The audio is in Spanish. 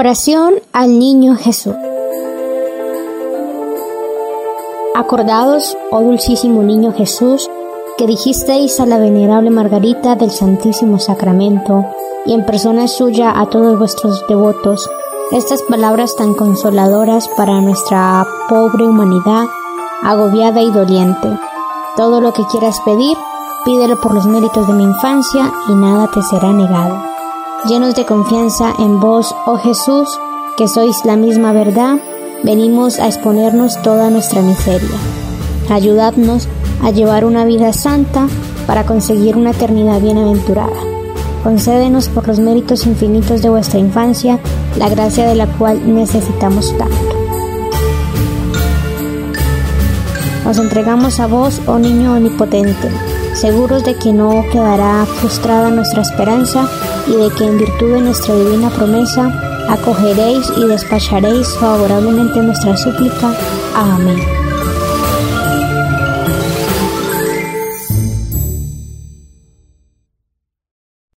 Oración al Niño Jesús. Acordados, oh dulcísimo Niño Jesús, que dijisteis a la venerable Margarita del Santísimo Sacramento y en persona suya a todos vuestros devotos, estas palabras tan consoladoras para nuestra pobre humanidad, agobiada y doliente. Todo lo que quieras pedir, pídelo por los méritos de mi infancia y nada te será negado. Llenos de confianza en vos, oh Jesús, que sois la misma verdad, venimos a exponernos toda nuestra miseria. Ayudadnos a llevar una vida santa para conseguir una eternidad bienaventurada. Concédenos por los méritos infinitos de vuestra infancia la gracia de la cual necesitamos tanto. Nos entregamos a vos, oh niño omnipotente, seguros de que no quedará frustrada nuestra esperanza y de que en virtud de nuestra divina promesa acogeréis y despacharéis favorablemente nuestra súplica. Amén.